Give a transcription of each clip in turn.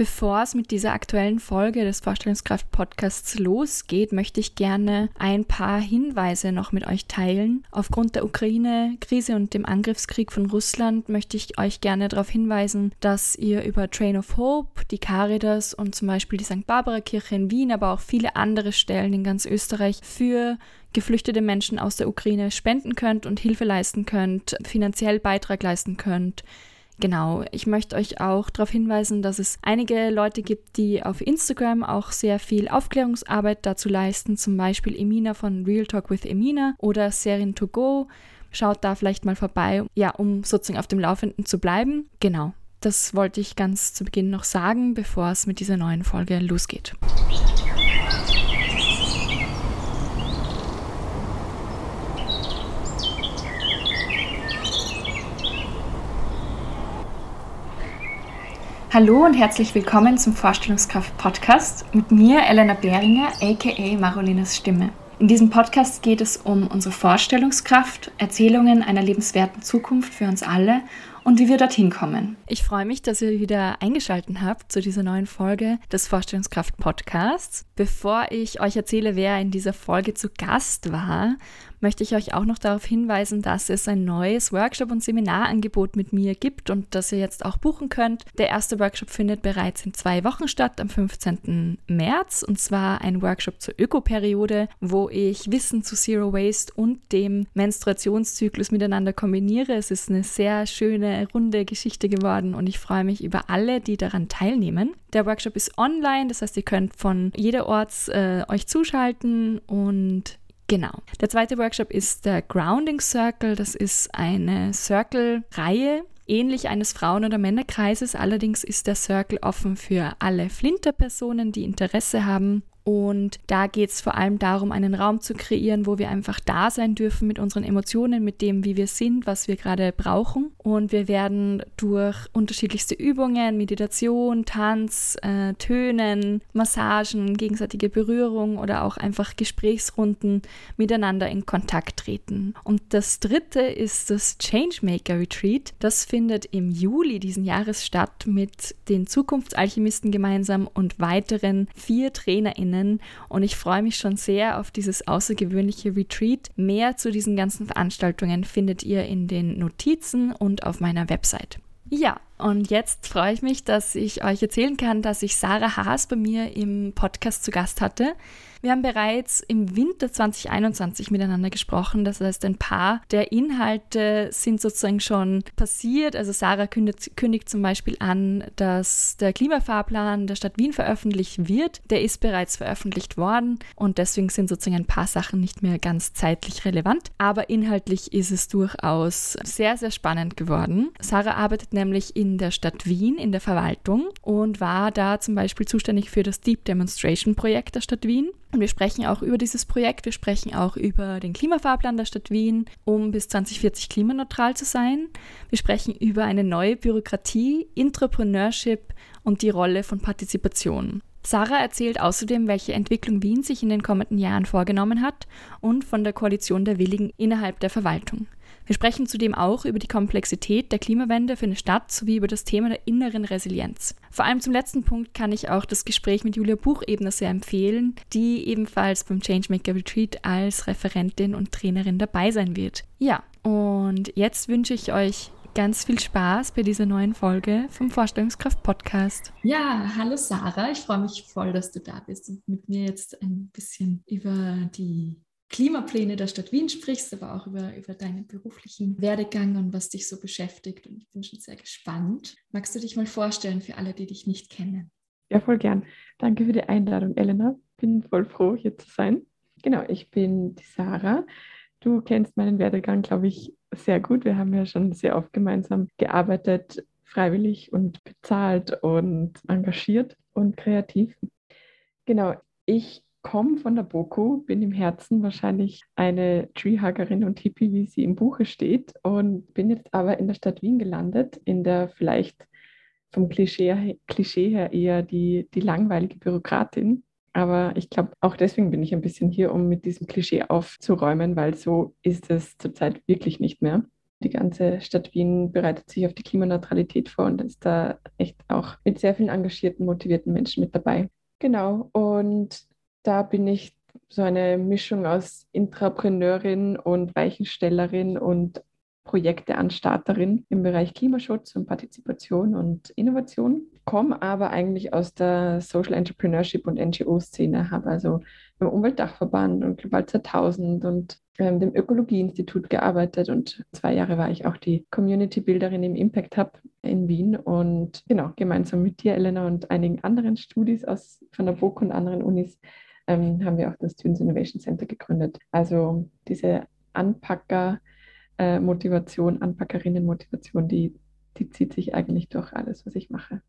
Bevor es mit dieser aktuellen Folge des Vorstellungskraft-Podcasts losgeht, möchte ich gerne ein paar Hinweise noch mit euch teilen. Aufgrund der Ukraine-Krise und dem Angriffskrieg von Russland möchte ich euch gerne darauf hinweisen, dass ihr über Train of Hope, die Caritas und zum Beispiel die St. Barbara-Kirche in Wien, aber auch viele andere Stellen in ganz Österreich für geflüchtete Menschen aus der Ukraine spenden könnt und Hilfe leisten könnt, finanziell Beitrag leisten könnt. Genau, ich möchte euch auch darauf hinweisen, dass es einige Leute gibt, die auf Instagram auch sehr viel Aufklärungsarbeit dazu leisten, zum Beispiel Emina von Real Talk with Emina oder Serin to Go. Schaut da vielleicht mal vorbei, ja, um sozusagen auf dem Laufenden zu bleiben. Genau, das wollte ich ganz zu Beginn noch sagen, bevor es mit dieser neuen Folge losgeht. Hallo und herzlich willkommen zum Vorstellungskraft-Podcast mit mir, Elena Behringer, aka Marolinas Stimme. In diesem Podcast geht es um unsere Vorstellungskraft, Erzählungen einer lebenswerten Zukunft für uns alle und wie wir dorthin kommen. Ich freue mich, dass ihr wieder eingeschaltet habt zu dieser neuen Folge des Vorstellungskraft Podcasts. Bevor ich euch erzähle, wer in dieser Folge zu Gast war möchte ich euch auch noch darauf hinweisen, dass es ein neues Workshop- und Seminarangebot mit mir gibt und das ihr jetzt auch buchen könnt. Der erste Workshop findet bereits in zwei Wochen statt, am 15. März, und zwar ein Workshop zur Ökoperiode, wo ich Wissen zu Zero Waste und dem Menstruationszyklus miteinander kombiniere. Es ist eine sehr schöne, runde Geschichte geworden und ich freue mich über alle, die daran teilnehmen. Der Workshop ist online, das heißt, ihr könnt von jederorts äh, euch zuschalten und Genau. Der zweite Workshop ist der Grounding Circle. Das ist eine Circle-Reihe, ähnlich eines Frauen- oder Männerkreises. Allerdings ist der Circle offen für alle Flinter-Personen, die Interesse haben und da geht es vor allem darum, einen Raum zu kreieren, wo wir einfach da sein dürfen mit unseren Emotionen, mit dem, wie wir sind, was wir gerade brauchen. Und wir werden durch unterschiedlichste Übungen, Meditation, Tanz, äh, Tönen, Massagen, gegenseitige Berührung oder auch einfach Gesprächsrunden miteinander in Kontakt treten. Und das dritte ist das Changemaker Retreat. Das findet im Juli diesen Jahres statt mit den Zukunftsalchemisten gemeinsam und weiteren vier TrainerInnen kennen und ich freue mich schon sehr auf dieses außergewöhnliche Retreat. Mehr zu diesen ganzen Veranstaltungen findet ihr in den Notizen und auf meiner Website. Ja, und jetzt freue ich mich, dass ich euch erzählen kann, dass ich Sarah Haas bei mir im Podcast zu Gast hatte. Wir haben bereits im Winter 2021 miteinander gesprochen. Das heißt, ein paar der Inhalte sind sozusagen schon passiert. Also Sarah kündigt, kündigt zum Beispiel an, dass der Klimafahrplan der Stadt Wien veröffentlicht wird. Der ist bereits veröffentlicht worden und deswegen sind sozusagen ein paar Sachen nicht mehr ganz zeitlich relevant. Aber inhaltlich ist es durchaus sehr, sehr spannend geworden. Sarah arbeitet nämlich in der Stadt Wien in der Verwaltung und war da zum Beispiel zuständig für das Deep Demonstration Projekt der Stadt Wien. Und wir sprechen auch über dieses Projekt, wir sprechen auch über den Klimafahrplan der Stadt Wien, um bis 2040 klimaneutral zu sein. Wir sprechen über eine neue Bürokratie, Entrepreneurship und die Rolle von Partizipation. Sarah erzählt außerdem, welche Entwicklung Wien sich in den kommenden Jahren vorgenommen hat und von der Koalition der Willigen innerhalb der Verwaltung. Wir sprechen zudem auch über die Komplexität der Klimawende für eine Stadt sowie über das Thema der inneren Resilienz. Vor allem zum letzten Punkt kann ich auch das Gespräch mit Julia Buchebner sehr empfehlen, die ebenfalls beim Changemaker Retreat als Referentin und Trainerin dabei sein wird. Ja, und jetzt wünsche ich euch ganz viel Spaß bei dieser neuen Folge vom Vorstellungskraft Podcast. Ja, hallo Sarah, ich freue mich voll, dass du da bist und mit mir jetzt ein bisschen über die Klimapläne der Stadt Wien sprichst, aber auch über, über deinen beruflichen Werdegang und was dich so beschäftigt. Und ich bin schon sehr gespannt. Magst du dich mal vorstellen für alle, die dich nicht kennen? Ja, voll gern. Danke für die Einladung, Elena. Bin voll froh, hier zu sein. Genau, ich bin die Sarah. Du kennst meinen Werdegang, glaube ich, sehr gut. Wir haben ja schon sehr oft gemeinsam gearbeitet, freiwillig und bezahlt und engagiert und kreativ. Genau, ich komme von der BOKU, bin im Herzen wahrscheinlich eine Treehuggerin und Hippie, wie sie im Buche steht, und bin jetzt aber in der Stadt Wien gelandet, in der vielleicht vom Klischee, Klischee her eher die, die langweilige Bürokratin. Aber ich glaube, auch deswegen bin ich ein bisschen hier, um mit diesem Klischee aufzuräumen, weil so ist es zurzeit wirklich nicht mehr. Die ganze Stadt Wien bereitet sich auf die Klimaneutralität vor und ist da echt auch mit sehr vielen engagierten, motivierten Menschen mit dabei. Genau, und da bin ich so eine Mischung aus Intrapreneurin und Weichenstellerin und Projekteanstarterin im Bereich Klimaschutz und Partizipation und Innovation, komme aber eigentlich aus der Social Entrepreneurship und NGO-Szene, habe also beim Umweltdachverband und Global 2000 und ähm, dem Ökologieinstitut gearbeitet und zwei Jahre war ich auch die Community-Builderin im Impact Hub in Wien und genau, gemeinsam mit dir, Elena, und einigen anderen Studis aus, von der BOK und anderen Unis ähm, haben wir auch das Students Innovation Center gegründet. Also diese Anpacker- äh, Motivation, Anpackerinnen-Motivation, die, die zieht sich eigentlich durch alles, was ich mache.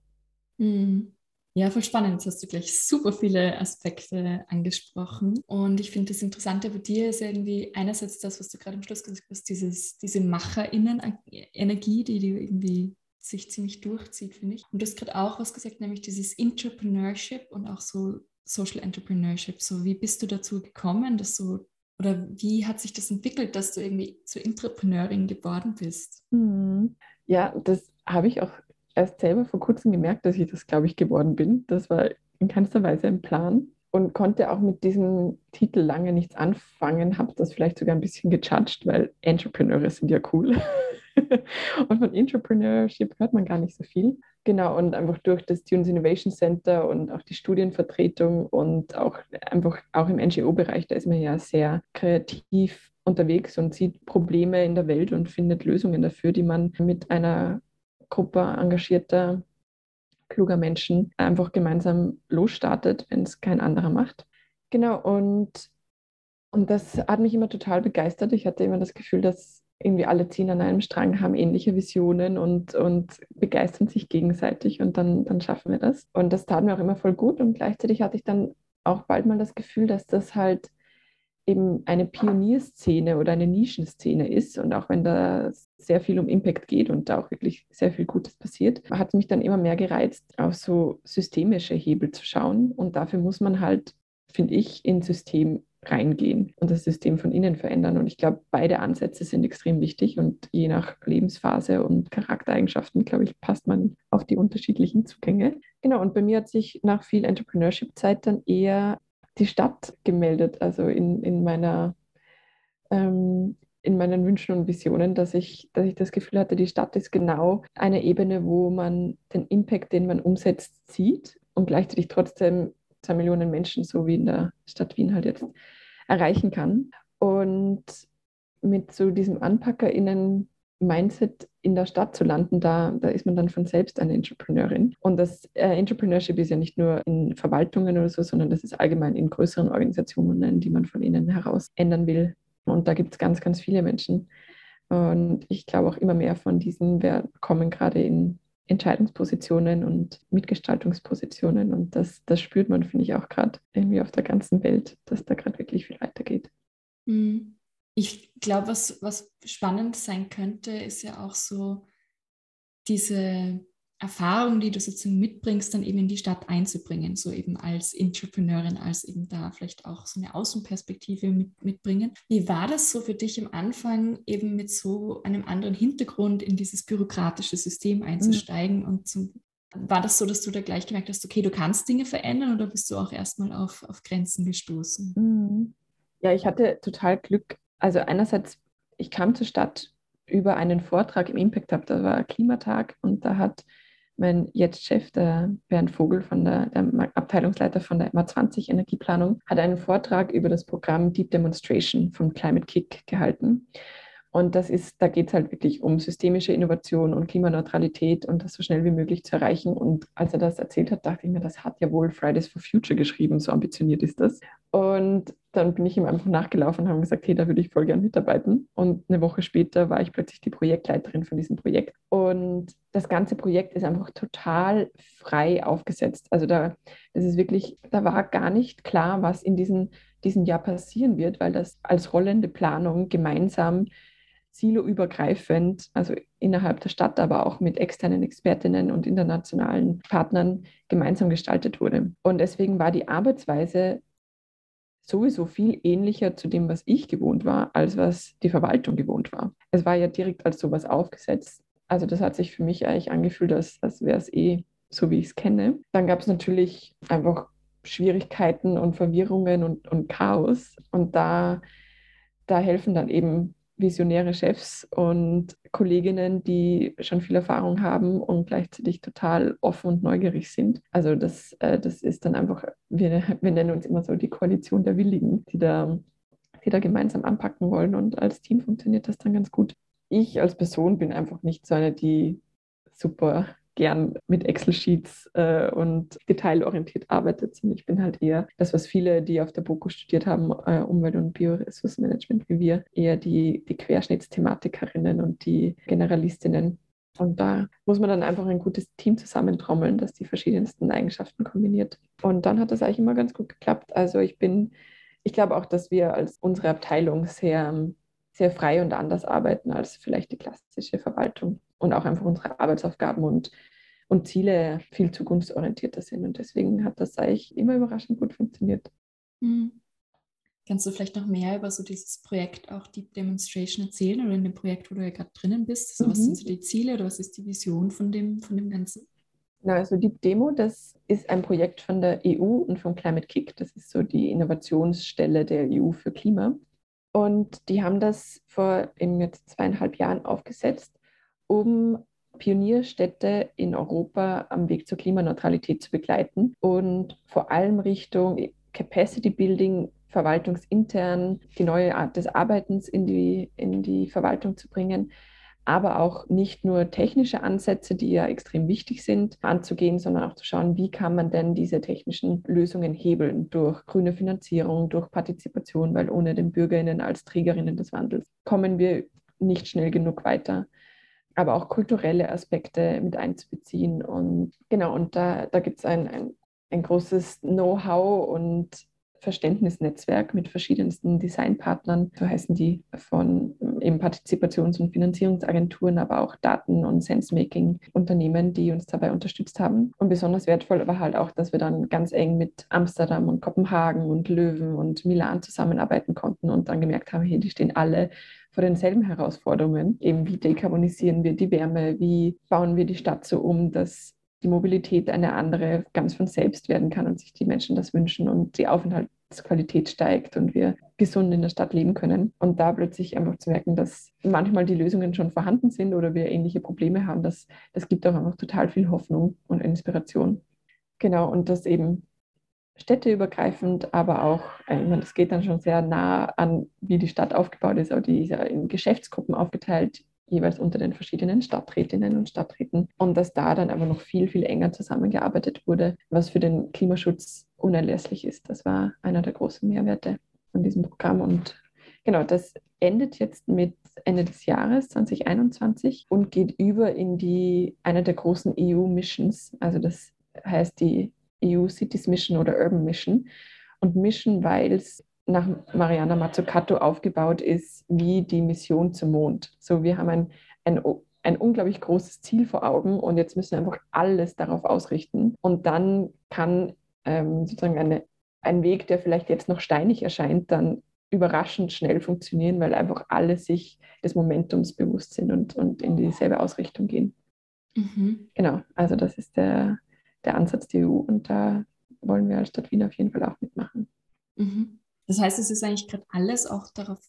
Mhm. Ja, voll spannend. Jetzt hast du gleich super viele Aspekte angesprochen. Und ich finde das Interessante bei dir ist irgendwie einerseits das, was du gerade am Schluss gesagt hast, dieses, diese MacherInnen-Energie, die, die irgendwie sich ziemlich durchzieht, finde ich. Und du hast gerade auch was gesagt, nämlich dieses Entrepreneurship und auch so Social Entrepreneurship. So, wie bist du dazu gekommen, dass du oder wie hat sich das entwickelt, dass du irgendwie zur Entrepreneurin geworden bist? Hm. Ja, das habe ich auch erst selber vor kurzem gemerkt, dass ich das, glaube ich, geworden bin. Das war in keinster Weise ein Plan und konnte auch mit diesem Titel lange nichts anfangen, habe das vielleicht sogar ein bisschen gejudged, weil Entrepreneure sind ja cool. und von Entrepreneurship hört man gar nicht so viel. Genau, und einfach durch das Students Innovation Center und auch die Studienvertretung und auch einfach auch im NGO-Bereich, da ist man ja sehr kreativ unterwegs und sieht Probleme in der Welt und findet Lösungen dafür, die man mit einer Gruppe engagierter, kluger Menschen einfach gemeinsam losstartet, wenn es kein anderer macht. Genau, und, und das hat mich immer total begeistert. Ich hatte immer das Gefühl, dass irgendwie alle ziehen an einem Strang, haben ähnliche Visionen und, und begeistern sich gegenseitig und dann, dann schaffen wir das. Und das tat mir auch immer voll gut und gleichzeitig hatte ich dann auch bald mal das Gefühl, dass das halt eben eine Pionierszene oder eine Nischenszene ist und auch wenn da sehr viel um Impact geht und da auch wirklich sehr viel Gutes passiert, hat mich dann immer mehr gereizt, auf so systemische Hebel zu schauen und dafür muss man halt, finde ich, ins System reingehen und das System von innen verändern. Und ich glaube, beide Ansätze sind extrem wichtig und je nach Lebensphase und Charaktereigenschaften, glaube ich, passt man auf die unterschiedlichen Zugänge. Genau, und bei mir hat sich nach viel Entrepreneurship-Zeit dann eher die Stadt gemeldet, also in, in meiner ähm, in meinen Wünschen und Visionen, dass ich, dass ich das Gefühl hatte, die Stadt ist genau eine Ebene, wo man den Impact, den man umsetzt, sieht und gleichzeitig trotzdem zwei Millionen Menschen, so wie in der Stadt Wien halt jetzt, erreichen kann. Und mit so diesem AnpackerInnen-Mindset in der Stadt zu landen, da, da ist man dann von selbst eine Entrepreneurin. Und das äh, Entrepreneurship ist ja nicht nur in Verwaltungen oder so, sondern das ist allgemein in größeren Organisationen, die man von innen heraus ändern will. Und da gibt es ganz, ganz viele Menschen. Und ich glaube auch immer mehr von diesen wir kommen gerade in Entscheidungspositionen und Mitgestaltungspositionen. Und das, das spürt man, finde ich, auch gerade irgendwie auf der ganzen Welt, dass da gerade wirklich viel weitergeht. Hm. Ich glaube, was, was spannend sein könnte, ist ja auch so diese Erfahrung, die du sozusagen mitbringst, dann eben in die Stadt einzubringen, so eben als Entrepreneurin, als eben da vielleicht auch so eine Außenperspektive mit, mitbringen. Wie war das so für dich am Anfang, eben mit so einem anderen Hintergrund in dieses bürokratische System einzusteigen mhm. und zum, war das so, dass du da gleich gemerkt hast, okay, du kannst Dinge verändern oder bist du auch erstmal auf, auf Grenzen gestoßen? Mhm. Ja, ich hatte total Glück. Also einerseits, ich kam zur Stadt über einen Vortrag im Impact Hub, da war Klimatag und da hat mein jetzt Chef, der Bernd Vogel, von der, der Abteilungsleiter von der MA20 Energieplanung, hat einen Vortrag über das Programm Deep Demonstration vom Climate Kick gehalten. Und das ist, da geht es halt wirklich um systemische Innovation und Klimaneutralität und das so schnell wie möglich zu erreichen. Und als er das erzählt hat, dachte ich mir, das hat ja wohl Fridays for Future geschrieben, so ambitioniert ist das. Und dann bin ich ihm einfach nachgelaufen und habe gesagt, hey, da würde ich voll gern mitarbeiten. Und eine Woche später war ich plötzlich die Projektleiterin von diesem Projekt. Und das ganze Projekt ist einfach total frei aufgesetzt. Also da, das ist wirklich, da war gar nicht klar, was in diesem, diesem Jahr passieren wird, weil das als rollende Planung gemeinsam siloübergreifend, also innerhalb der Stadt, aber auch mit externen Expertinnen und internationalen Partnern gemeinsam gestaltet wurde. Und deswegen war die Arbeitsweise sowieso viel ähnlicher zu dem, was ich gewohnt war, als was die Verwaltung gewohnt war. Es war ja direkt als sowas aufgesetzt. Also das hat sich für mich eigentlich angefühlt, als, als wäre es eh so, wie ich es kenne. Dann gab es natürlich einfach Schwierigkeiten und Verwirrungen und, und Chaos. Und da, da helfen dann eben visionäre Chefs und Kolleginnen, die schon viel Erfahrung haben und gleichzeitig total offen und neugierig sind. Also das, äh, das ist dann einfach, wir, wir nennen uns immer so die Koalition der Willigen, die da, die da gemeinsam anpacken wollen und als Team funktioniert das dann ganz gut. Ich als Person bin einfach nicht so eine, die super gern mit Excel-Sheets äh, und detailorientiert arbeitet, sondern ich bin halt eher das, was viele, die auf der BOKU studiert haben, äh, Umwelt- und Bioressourcenmanagement wie wir, eher die, die Querschnittsthematikerinnen und die Generalistinnen. Und da muss man dann einfach ein gutes Team zusammentrommeln, das die verschiedensten Eigenschaften kombiniert. Und dann hat das eigentlich immer ganz gut geklappt. Also ich bin, ich glaube auch, dass wir als unsere Abteilung sehr, sehr frei und anders arbeiten als vielleicht die klassische Verwaltung und auch einfach unsere Arbeitsaufgaben und, und Ziele viel zukunftsorientierter sind. Und deswegen hat das eigentlich immer überraschend gut funktioniert. Mhm. Kannst du vielleicht noch mehr über so dieses Projekt auch Deep Demonstration erzählen oder in dem Projekt, wo du ja gerade drinnen bist? Also mhm. Was sind so die Ziele oder was ist die Vision von dem, von dem Ganzen? Na, also Deep Demo, das ist ein Projekt von der EU und vom Climate Kick. Das ist so die Innovationsstelle der EU für Klima. Und die haben das vor eben jetzt zweieinhalb Jahren aufgesetzt um Pionierstädte in Europa am Weg zur Klimaneutralität zu begleiten und vor allem Richtung Capacity Building, verwaltungsintern die neue Art des Arbeitens in die, in die Verwaltung zu bringen, aber auch nicht nur technische Ansätze, die ja extrem wichtig sind, anzugehen, sondern auch zu schauen, wie kann man denn diese technischen Lösungen hebeln durch grüne Finanzierung, durch Partizipation, weil ohne den Bürgerinnen als Trägerinnen des Wandels kommen wir nicht schnell genug weiter aber auch kulturelle Aspekte mit einzubeziehen. Und genau, und da, da gibt es ein, ein, ein großes Know-how und Verständnisnetzwerk mit verschiedensten Designpartnern, so heißen die von eben Partizipations- und Finanzierungsagenturen, aber auch Daten- und Sensemaking-Unternehmen, die uns dabei unterstützt haben. Und besonders wertvoll war halt auch, dass wir dann ganz eng mit Amsterdam und Kopenhagen und Löwen und Milan zusammenarbeiten konnten und dann gemerkt haben, hey, die stehen alle vor denselben Herausforderungen. Eben wie dekarbonisieren wir die Wärme, wie bauen wir die Stadt so um, dass die Mobilität eine andere ganz von selbst werden kann und sich die Menschen das wünschen und die Aufenthaltsqualität steigt und wir gesund in der Stadt leben können. Und da plötzlich einfach zu merken, dass manchmal die Lösungen schon vorhanden sind oder wir ähnliche Probleme haben, das, das gibt auch einfach total viel Hoffnung und Inspiration. Genau, und das eben städteübergreifend, aber auch, äh, ich meine, das geht dann schon sehr nah an, wie die Stadt aufgebaut ist, aber die ist ja in Geschäftsgruppen aufgeteilt, jeweils unter den verschiedenen Stadträtinnen und Stadträten. Und dass da dann aber noch viel, viel enger zusammengearbeitet wurde, was für den Klimaschutz unerlässlich ist. Das war einer der großen Mehrwerte von diesem Programm. Und genau, das endet jetzt mit Ende des Jahres 2021 und geht über in die eine der großen EU-Missions. Also das heißt die EU Cities Mission oder Urban Mission. Und Mission, weil es nach Mariana Mazzucato aufgebaut ist wie die Mission zum Mond. So, wir haben ein, ein, ein unglaublich großes Ziel vor Augen und jetzt müssen wir einfach alles darauf ausrichten. Und dann kann ähm, sozusagen eine, ein Weg, der vielleicht jetzt noch steinig erscheint, dann überraschend schnell funktionieren, weil einfach alle sich des Momentums bewusst sind und, und in dieselbe Ausrichtung gehen. Mhm. Genau, also das ist der, der Ansatz der EU und da wollen wir als Stadt Wien auf jeden Fall auch mitmachen. Mhm. Das heißt, es ist eigentlich gerade alles auch darauf,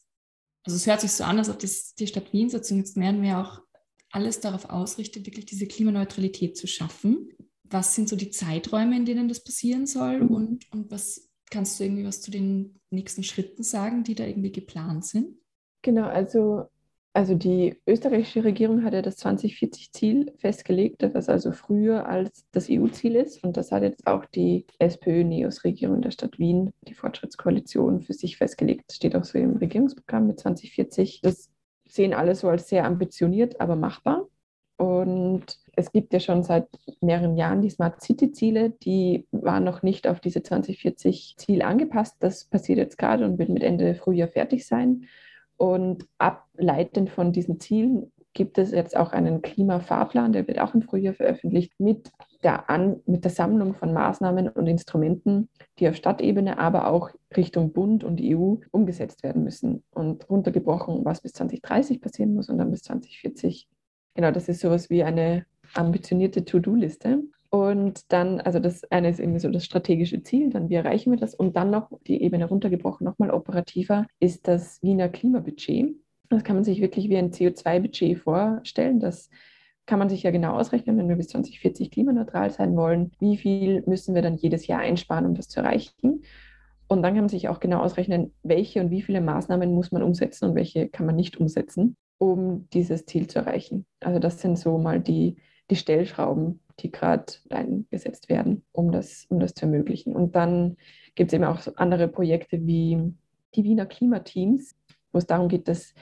also es hört sich so an, als ob das die Stadt Wien sozusagen jetzt mehr und mehr auch alles darauf ausrichtet, wirklich diese Klimaneutralität zu schaffen. Was sind so die Zeiträume, in denen das passieren soll mhm. und, und was kannst du irgendwie was zu den nächsten Schritten sagen, die da irgendwie geplant sind? Genau, also also die österreichische Regierung hat ja das 2040-Ziel festgelegt, das also früher als das EU-Ziel ist. Und das hat jetzt auch die SPÖ-NEOS-Regierung der Stadt Wien, die Fortschrittskoalition, für sich festgelegt. Das steht auch so im Regierungsprogramm mit 2040. Das sehen alle so als sehr ambitioniert, aber machbar. Und es gibt ja schon seit mehreren Jahren die Smart City-Ziele, die waren noch nicht auf diese 2040-Ziel angepasst. Das passiert jetzt gerade und wird mit Ende Frühjahr fertig sein. Und ableitend von diesen Zielen gibt es jetzt auch einen Klimafahrplan, der wird auch im Frühjahr veröffentlicht, mit der, An mit der Sammlung von Maßnahmen und Instrumenten, die auf Stadtebene, aber auch Richtung Bund und EU umgesetzt werden müssen. Und runtergebrochen, was bis 2030 passieren muss und dann bis 2040. Genau, das ist sowas wie eine ambitionierte To-Do-Liste. Und dann, also das eine ist irgendwie so das strategische Ziel, dann wie erreichen wir das? Und dann noch die Ebene runtergebrochen, nochmal operativer, ist das Wiener Klimabudget. Das kann man sich wirklich wie ein CO2-Budget vorstellen. Das kann man sich ja genau ausrechnen, wenn wir bis 2040 klimaneutral sein wollen. Wie viel müssen wir dann jedes Jahr einsparen, um das zu erreichen? Und dann kann man sich auch genau ausrechnen, welche und wie viele Maßnahmen muss man umsetzen und welche kann man nicht umsetzen, um dieses Ziel zu erreichen. Also das sind so mal die, die Stellschrauben, die gerade eingesetzt werden, um das, um das zu ermöglichen. Und dann gibt es eben auch andere Projekte wie die Wiener Klimateams, wo es darum geht, dass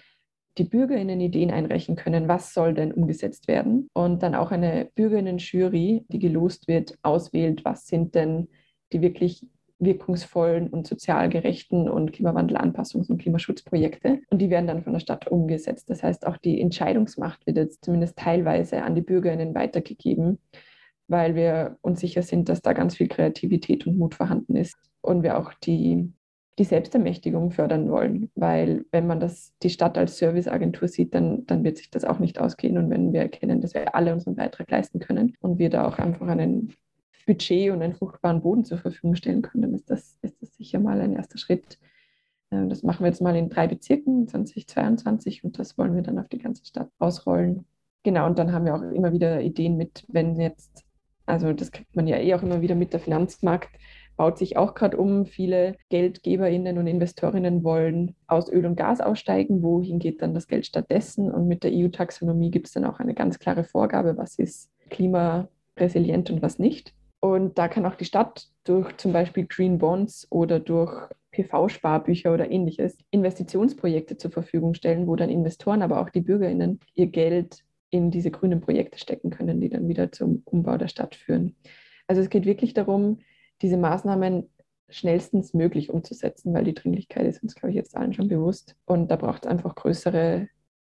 die BürgerInnen Ideen einreichen können, was soll denn umgesetzt werden. Und dann auch eine BürgerInnen-Jury, die gelost wird, auswählt, was sind denn die wirklich wirkungsvollen und sozial gerechten und Klimawandelanpassungs- und Klimaschutzprojekte. Und die werden dann von der Stadt umgesetzt. Das heißt, auch die Entscheidungsmacht wird jetzt zumindest teilweise an die BürgerInnen weitergegeben, weil wir uns sicher sind, dass da ganz viel Kreativität und Mut vorhanden ist. Und wir auch die die Selbstermächtigung fördern wollen, weil wenn man das, die Stadt als Serviceagentur sieht, dann, dann wird sich das auch nicht ausgehen. Und wenn wir erkennen, dass wir alle unseren Beitrag leisten können und wir da auch einfach einen Budget und einen fruchtbaren Boden zur Verfügung stellen können, dann ist das, ist das sicher mal ein erster Schritt. Ähm, das machen wir jetzt mal in drei Bezirken 2022 und das wollen wir dann auf die ganze Stadt ausrollen. Genau, und dann haben wir auch immer wieder Ideen mit, wenn jetzt, also das kriegt man ja eh auch immer wieder mit, der Finanzmarkt baut sich auch gerade um. Viele GeldgeberInnen und Investorinnen wollen aus Öl und Gas aussteigen. Wohin geht dann das Geld stattdessen? Und mit der EU-Taxonomie gibt es dann auch eine ganz klare Vorgabe, was ist klimaresilient und was nicht. Und da kann auch die Stadt durch zum Beispiel Green Bonds oder durch PV-Sparbücher oder ähnliches Investitionsprojekte zur Verfügung stellen, wo dann Investoren, aber auch die BürgerInnen ihr Geld in diese grünen Projekte stecken können, die dann wieder zum Umbau der Stadt führen. Also es geht wirklich darum, diese Maßnahmen schnellstens möglich umzusetzen, weil die Dringlichkeit ist uns, glaube ich, jetzt allen schon bewusst. Und da braucht es einfach größere,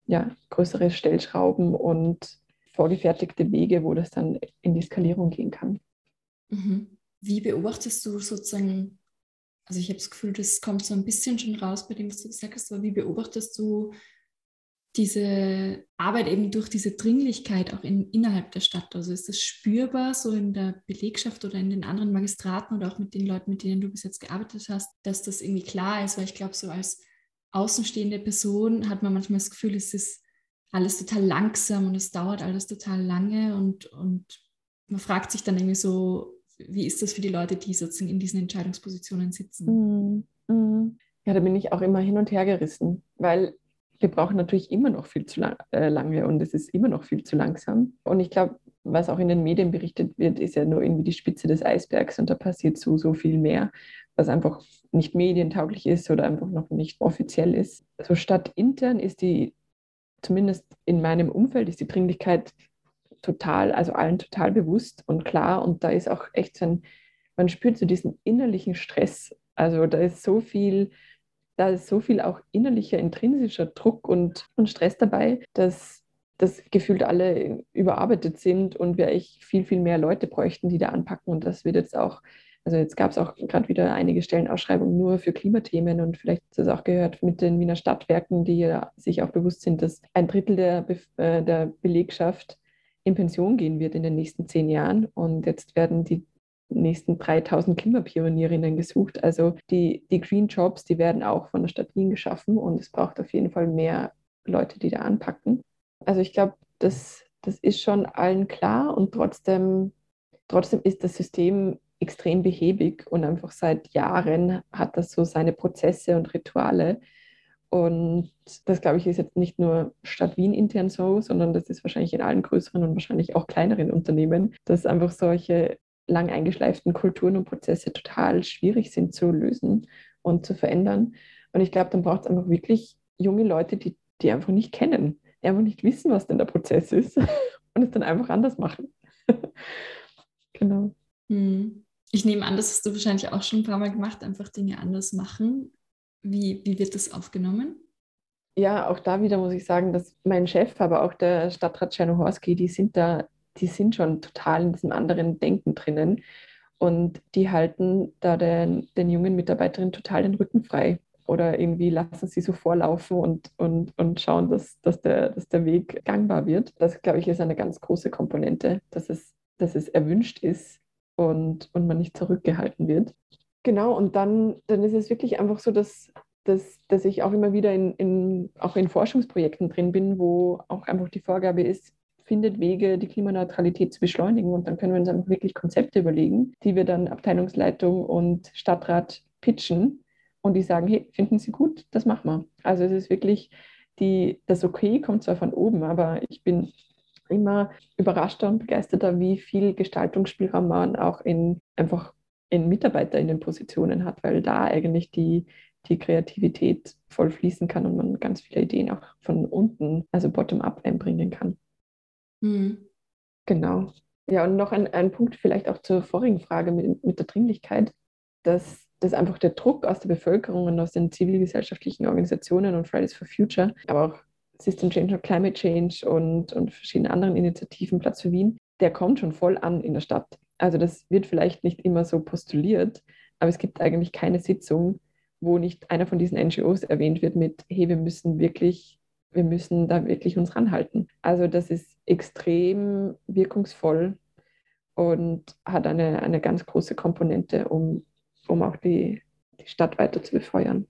ja, größere Stellschrauben und vorgefertigte Wege, wo das dann in die Skalierung gehen kann. Mhm. Wie beobachtest du sozusagen, also ich habe das Gefühl, das kommt so ein bisschen schon raus bei dem, was du gesagt hast, aber wie beobachtest du diese Arbeit eben durch diese Dringlichkeit auch in, innerhalb der Stadt? Also ist das spürbar so in der Belegschaft oder in den anderen Magistraten oder auch mit den Leuten, mit denen du bis jetzt gearbeitet hast, dass das irgendwie klar ist? Weil ich glaube, so als außenstehende Person hat man manchmal das Gefühl, es ist alles total langsam und es dauert alles total lange und, und man fragt sich dann irgendwie so, wie ist das für die Leute, die sozusagen in diesen Entscheidungspositionen sitzen? Mm, mm. Ja, da bin ich auch immer hin und her gerissen, weil wir brauchen natürlich immer noch viel zu lang, äh, lange und es ist immer noch viel zu langsam. Und ich glaube, was auch in den Medien berichtet wird, ist ja nur irgendwie die Spitze des Eisbergs und da passiert so, so viel mehr, was einfach nicht medientauglich ist oder einfach noch nicht offiziell ist. Also stadtintern ist die, zumindest in meinem Umfeld, ist die Dringlichkeit total, also allen total bewusst und klar und da ist auch echt so ein, man spürt so diesen innerlichen Stress. Also da ist so viel da ist so viel auch innerlicher, intrinsischer Druck und, und Stress dabei, dass das gefühlt alle überarbeitet sind und wir echt viel, viel mehr Leute bräuchten, die da anpacken. Und das wird jetzt auch, also jetzt gab es auch gerade wieder einige Stellenausschreibungen nur für Klimathemen und vielleicht ist das auch gehört mit den Wiener Stadtwerken, die ja sich auch bewusst sind, dass ein Drittel der, Be äh, der Belegschaft in Pension gehen wird in den nächsten zehn Jahren. Und jetzt werden die nächsten 3000 Klimapionierinnen gesucht. Also die, die Green Jobs, die werden auch von der Stadt Wien geschaffen und es braucht auf jeden Fall mehr Leute, die da anpacken. Also ich glaube, das, das ist schon allen klar und trotzdem, trotzdem ist das System extrem behäbig und einfach seit Jahren hat das so seine Prozesse und Rituale. Und das, glaube ich, ist jetzt nicht nur Stadt Wien intern so, sondern das ist wahrscheinlich in allen größeren und wahrscheinlich auch kleineren Unternehmen, dass einfach solche lang eingeschleiften Kulturen und Prozesse total schwierig sind zu lösen und zu verändern. Und ich glaube, dann braucht es einfach wirklich junge Leute, die, die einfach nicht kennen, die einfach nicht wissen, was denn der Prozess ist und es dann einfach anders machen. genau. Hm. Ich nehme an, das hast du wahrscheinlich auch schon ein paar Mal gemacht, einfach Dinge anders machen. Wie, wie wird das aufgenommen? Ja, auch da wieder muss ich sagen, dass mein Chef, aber auch der Stadtrat Czernohorski, die sind da, die sind schon total in diesem anderen Denken drinnen. Und die halten da den, den jungen Mitarbeiterinnen total den Rücken frei oder irgendwie lassen sie so vorlaufen und, und, und schauen, dass, dass, der, dass der Weg gangbar wird. Das, glaube ich, ist eine ganz große Komponente, dass es, dass es erwünscht ist und, und man nicht zurückgehalten wird. Genau, und dann, dann ist es wirklich einfach so, dass, dass, dass ich auch immer wieder in, in, auch in Forschungsprojekten drin bin, wo auch einfach die Vorgabe ist, findet Wege, die Klimaneutralität zu beschleunigen. Und dann können wir uns einfach wirklich Konzepte überlegen, die wir dann Abteilungsleitung und Stadtrat pitchen und die sagen, hey, finden Sie gut, das machen wir. Also es ist wirklich, die, das Okay kommt zwar von oben, aber ich bin immer überraschter und begeisterter, wie viel Gestaltungsspielraum man auch in einfach in Mitarbeiter in den Positionen hat, weil da eigentlich die, die Kreativität voll fließen kann und man ganz viele Ideen auch von unten, also bottom-up einbringen kann. Mhm. Genau. Ja, und noch ein, ein Punkt vielleicht auch zur vorigen Frage mit, mit der Dringlichkeit, dass dass einfach der Druck aus der Bevölkerung und aus den zivilgesellschaftlichen Organisationen und Fridays for Future, aber auch System Change und Climate Change und, und verschiedene anderen Initiativen, Platz für Wien, der kommt schon voll an in der Stadt. Also das wird vielleicht nicht immer so postuliert, aber es gibt eigentlich keine Sitzung, wo nicht einer von diesen NGOs erwähnt wird mit, hey, wir müssen wirklich, wir müssen da wirklich uns ranhalten. Also das ist extrem wirkungsvoll und hat eine, eine ganz große Komponente, um um auch die, die Stadt weiter zu befeuern.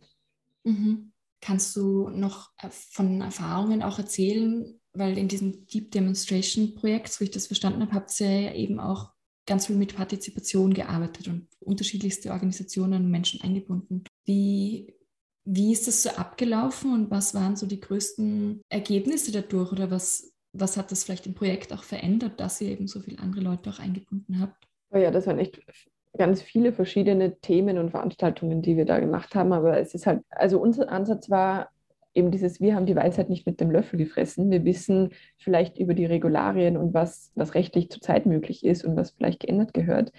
Mhm. Kannst du noch äh, von Erfahrungen auch erzählen? Weil in diesem Deep Demonstration Projekt, so ich das verstanden habe, habt ihr ja eben auch ganz viel mit Partizipation gearbeitet und unterschiedlichste Organisationen und Menschen eingebunden. Wie, wie ist das so abgelaufen und was waren so die größten Ergebnisse dadurch oder was, was hat das vielleicht im Projekt auch verändert, dass ihr eben so viele andere Leute auch eingebunden habt? Oh ja, das waren echt ganz viele verschiedene Themen und Veranstaltungen, die wir da gemacht haben. Aber es ist halt, also unser Ansatz war eben dieses, wir haben die Weisheit nicht mit dem Löffel gefressen. Wir wissen vielleicht über die Regularien und was, was rechtlich zurzeit möglich ist und was vielleicht geändert gehört.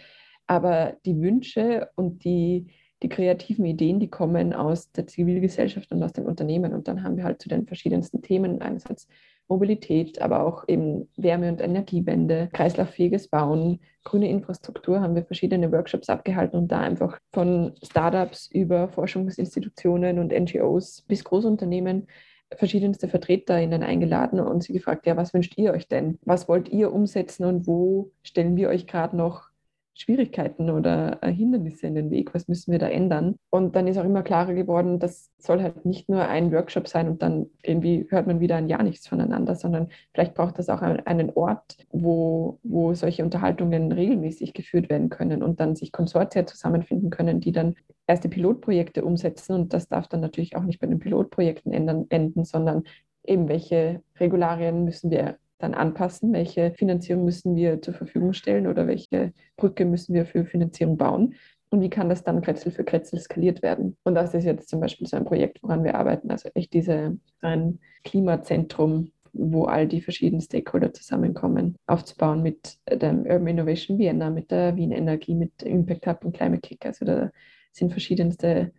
Aber die Wünsche und die, die kreativen Ideen, die kommen aus der Zivilgesellschaft und aus den Unternehmen. Und dann haben wir halt zu den verschiedensten Themen einerseits Mobilität, aber auch eben Wärme- und Energiewende, kreislauffähiges Bauen, grüne Infrastruktur haben wir verschiedene Workshops abgehalten und da einfach von Startups über Forschungsinstitutionen und NGOs bis Großunternehmen verschiedenste VertreterInnen eingeladen und sie gefragt, ja, was wünscht ihr euch denn? Was wollt ihr umsetzen und wo stellen wir euch gerade noch Schwierigkeiten oder äh, Hindernisse in den Weg? Was müssen wir da ändern? Und dann ist auch immer klarer geworden, das soll halt nicht nur ein Workshop sein und dann irgendwie hört man wieder ein Jahr nichts voneinander, sondern vielleicht braucht das auch einen Ort, wo, wo solche Unterhaltungen regelmäßig geführt werden können und dann sich Konsortia zusammenfinden können, die dann erste Pilotprojekte umsetzen. Und das darf dann natürlich auch nicht bei den Pilotprojekten enden, sondern eben welche Regularien müssen wir dann anpassen, welche Finanzierung müssen wir zur Verfügung stellen oder welche Brücke müssen wir für Finanzierung bauen und wie kann das dann Kretzel für Kretzel skaliert werden. Und das ist jetzt zum Beispiel so ein Projekt, woran wir arbeiten, also echt diese, ein Klimazentrum, wo all die verschiedenen Stakeholder zusammenkommen, aufzubauen mit dem Urban Innovation Vienna, mit der Wien Energie, mit Impact Hub und Climate Kick. Also da sind verschiedenste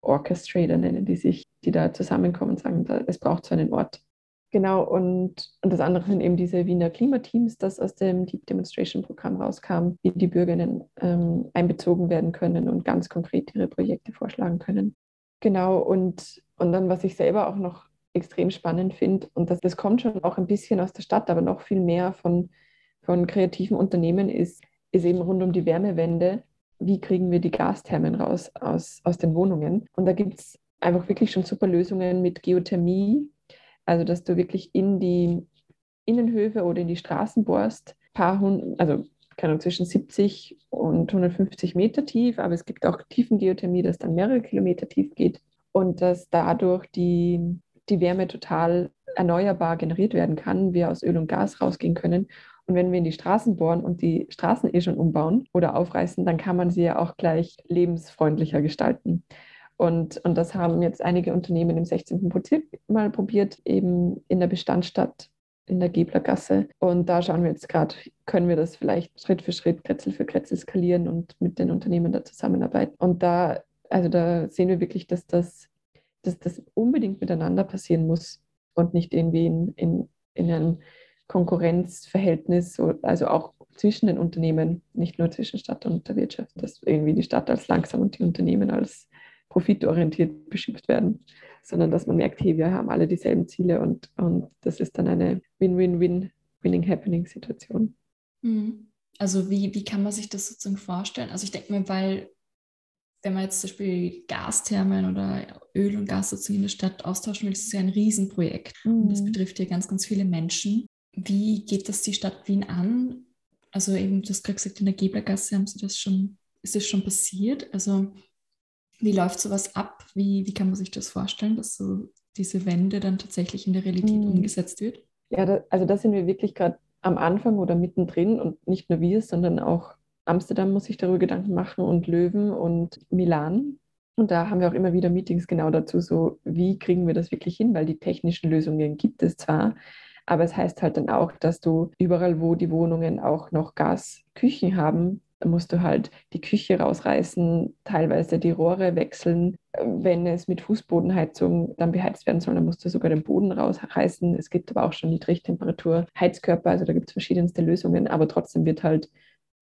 Orchestrator, nennen die sich, die da zusammenkommen und sagen, es braucht so einen Ort, Genau, und, und das andere sind eben diese Wiener Klimateams, das aus dem Deep Demonstration Programm rauskam, wie die Bürgerinnen ähm, einbezogen werden können und ganz konkret ihre Projekte vorschlagen können. Genau, und, und dann, was ich selber auch noch extrem spannend finde, und das, das kommt schon auch ein bisschen aus der Stadt, aber noch viel mehr von, von kreativen Unternehmen, ist, ist eben rund um die Wärmewende. Wie kriegen wir die Gasthermen raus aus, aus den Wohnungen? Und da gibt es einfach wirklich schon super Lösungen mit Geothermie, also, dass du wirklich in die Innenhöfe oder in die Straßen bohrst, paar hundert, also keine zwischen 70 und 150 Meter tief, aber es gibt auch Tiefengeothermie, das dann mehrere Kilometer tief geht und dass dadurch die, die Wärme total erneuerbar generiert werden kann, wir aus Öl und Gas rausgehen können. Und wenn wir in die Straßen bohren und die Straßen eh schon umbauen oder aufreißen, dann kann man sie ja auch gleich lebensfreundlicher gestalten. Und, und das haben jetzt einige Unternehmen im 16. Bezirk mal probiert, eben in der Bestandsstadt in der Geblergasse. Und da schauen wir jetzt gerade, können wir das vielleicht Schritt für Schritt, Kretzel für Kretzel skalieren und mit den Unternehmen da zusammenarbeiten. Und da, also da sehen wir wirklich, dass das dass das unbedingt miteinander passieren muss und nicht irgendwie in, in, in einem Konkurrenzverhältnis, also auch zwischen den Unternehmen, nicht nur zwischen Stadt und der Wirtschaft, dass irgendwie die Stadt als langsam und die Unternehmen als profitorientiert beschimpft werden, sondern dass man merkt, hey, wir haben alle dieselben Ziele und, und das ist dann eine Win-Win-Win-Winning-Happening-Situation. Mhm. Also wie, wie kann man sich das sozusagen vorstellen? Also ich denke mir, weil wenn man jetzt zum Beispiel Gasthermen oder Öl und Gas sozusagen in der Stadt austauschen will, ist es ja ein Riesenprojekt. Mhm. Und das betrifft ja ganz, ganz viele Menschen. Wie geht das die Stadt Wien an? Also eben, du hast gerade gesagt, in der Geblergasse haben sie das schon, ist das schon passiert? Also wie läuft sowas ab? Wie, wie kann man sich das vorstellen, dass so diese Wende dann tatsächlich in der Realität mhm. umgesetzt wird? Ja, da, also da sind wir wirklich gerade am Anfang oder mittendrin und nicht nur wir, sondern auch Amsterdam muss sich darüber Gedanken machen und Löwen und Milan. Und da haben wir auch immer wieder Meetings genau dazu, so wie kriegen wir das wirklich hin, weil die technischen Lösungen gibt es zwar, aber es heißt halt dann auch, dass du überall, wo die Wohnungen auch noch Gasküchen haben, musst du halt die Küche rausreißen, teilweise die Rohre wechseln. Wenn es mit Fußbodenheizung dann beheizt werden soll, dann musst du sogar den Boden rausreißen. Es gibt aber auch schon Niedrigtemperatur Heizkörper, also da gibt es verschiedenste Lösungen, aber trotzdem wird halt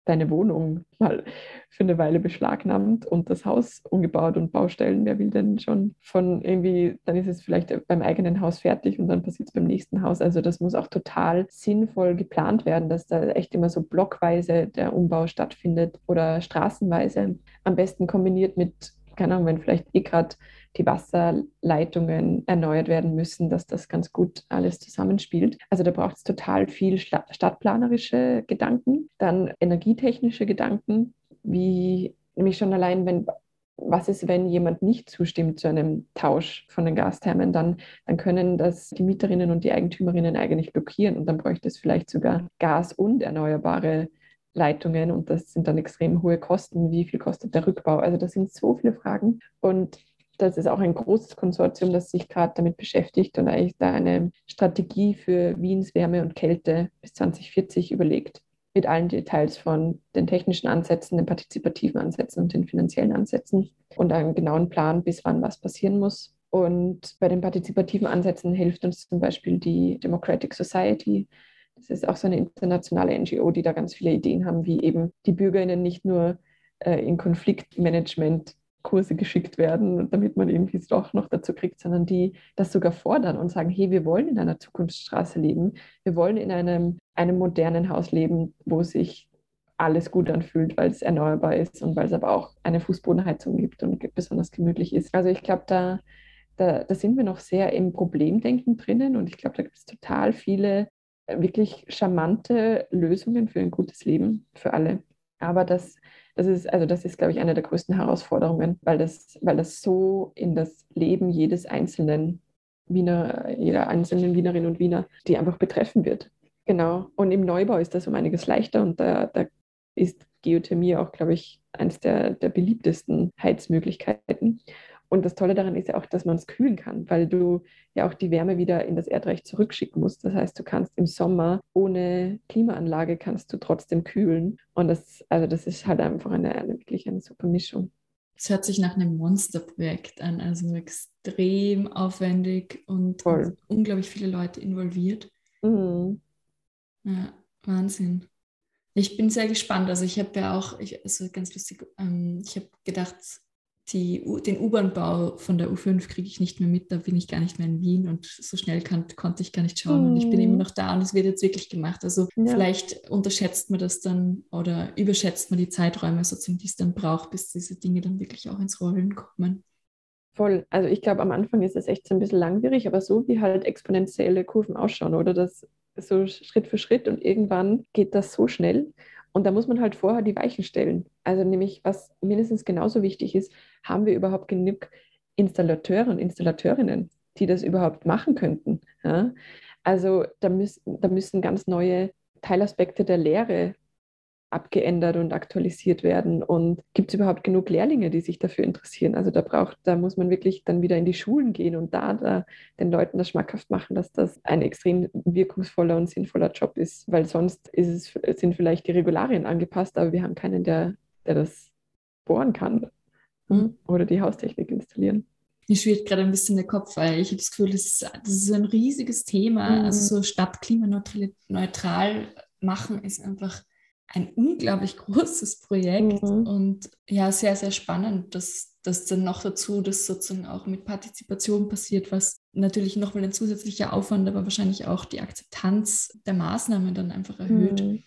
deine Wohnung mal für eine Weile beschlagnahmt und das Haus umgebaut und Baustellen. Wer will denn schon von irgendwie, dann ist es vielleicht beim eigenen Haus fertig und dann passiert es beim nächsten Haus. Also das muss auch total sinnvoll geplant werden, dass da echt immer so blockweise der Umbau stattfindet oder straßenweise. Am besten kombiniert mit, keine Ahnung, wenn vielleicht eh gerade die Wasserleitungen erneuert werden müssen, dass das ganz gut alles zusammenspielt. Also da braucht es total viel stadtplanerische Gedanken, dann energietechnische Gedanken, wie nämlich schon allein, wenn was ist, wenn jemand nicht zustimmt zu einem Tausch von den Gasthermen, dann, dann können das die Mieterinnen und die Eigentümerinnen eigentlich blockieren und dann bräuchte es vielleicht sogar Gas und erneuerbare Leitungen und das sind dann extrem hohe Kosten. Wie viel kostet der Rückbau? Also das sind so viele Fragen und das ist auch ein großes Konsortium, das sich gerade damit beschäftigt und eigentlich da eine Strategie für Wiens Wärme und Kälte bis 2040 überlegt. Mit allen Details von den technischen Ansätzen, den partizipativen Ansätzen und den finanziellen Ansätzen und einen genauen Plan, bis wann was passieren muss. Und bei den partizipativen Ansätzen hilft uns zum Beispiel die Democratic Society. Das ist auch so eine internationale NGO, die da ganz viele Ideen haben, wie eben die BürgerInnen nicht nur äh, in Konfliktmanagement Kurse geschickt werden, damit man irgendwie es doch noch dazu kriegt, sondern die das sogar fordern und sagen, hey, wir wollen in einer Zukunftsstraße leben, wir wollen in einem, einem modernen Haus leben, wo sich alles gut anfühlt, weil es erneuerbar ist und weil es aber auch eine Fußbodenheizung gibt und besonders gemütlich ist. Also ich glaube, da, da, da sind wir noch sehr im Problemdenken drinnen und ich glaube, da gibt es total viele wirklich charmante Lösungen für ein gutes Leben für alle. Aber das das ist, also das ist, glaube ich, eine der größten Herausforderungen, weil das, weil das so in das Leben jedes einzelnen Wiener, jeder einzelnen Wienerin und Wiener, die einfach betreffen wird. Genau. Und im Neubau ist das um einiges leichter und da, da ist Geothermie auch, glaube ich, eines der, der beliebtesten Heizmöglichkeiten. Und das Tolle daran ist ja auch, dass man es kühlen kann, weil du ja auch die Wärme wieder in das Erdreich zurückschicken musst. Das heißt, du kannst im Sommer ohne Klimaanlage kannst du trotzdem kühlen. Und das, also das ist halt einfach eine, eine wirklich eine super Mischung. Es hört sich nach einem Monsterprojekt an, also extrem aufwendig und Voll. unglaublich viele Leute involviert. Mhm. Ja, Wahnsinn. Ich bin sehr gespannt. Also ich habe ja auch, ich, also ganz lustig, ähm, ich habe gedacht, die, den U-Bahn-Bau von der U5 kriege ich nicht mehr mit, da bin ich gar nicht mehr in Wien und so schnell kann, konnte ich gar nicht schauen. Mhm. Und ich bin immer hm. noch da und es wird jetzt wirklich gemacht. Also ja. vielleicht unterschätzt man das dann oder überschätzt man die Zeiträume, sozusagen, die es dann braucht, bis diese Dinge dann wirklich auch ins Rollen kommen. Voll. Also ich glaube, am Anfang ist es echt so ein bisschen langwierig, aber so wie halt exponentielle Kurven ausschauen, oder das so Schritt für Schritt und irgendwann geht das so schnell. Und da muss man halt vorher die Weichen stellen. Also nämlich, was mindestens genauso wichtig ist, haben wir überhaupt genug Installateure und Installateurinnen, die das überhaupt machen könnten. Ja? Also da, müß, da müssen ganz neue Teilaspekte der Lehre abgeändert und aktualisiert werden? Und gibt es überhaupt genug Lehrlinge, die sich dafür interessieren? Also da braucht, da muss man wirklich dann wieder in die Schulen gehen und da, da den Leuten das schmackhaft machen, dass das ein extrem wirkungsvoller und sinnvoller Job ist, weil sonst es, sind vielleicht die Regularien angepasst, aber wir haben keinen, der, der das bohren kann mhm. oder die Haustechnik installieren. mir schwirrt gerade ein bisschen der Kopf, weil ich habe das Gefühl, das ist, das ist ein riesiges Thema. Mhm. Also so Stadt klimaneutral machen ist einfach ein unglaublich großes Projekt mhm. und ja, sehr, sehr spannend, dass das dann noch dazu, dass sozusagen auch mit Partizipation passiert, was natürlich nochmal ein zusätzlicher Aufwand, aber wahrscheinlich auch die Akzeptanz der Maßnahmen dann einfach erhöht. Mhm.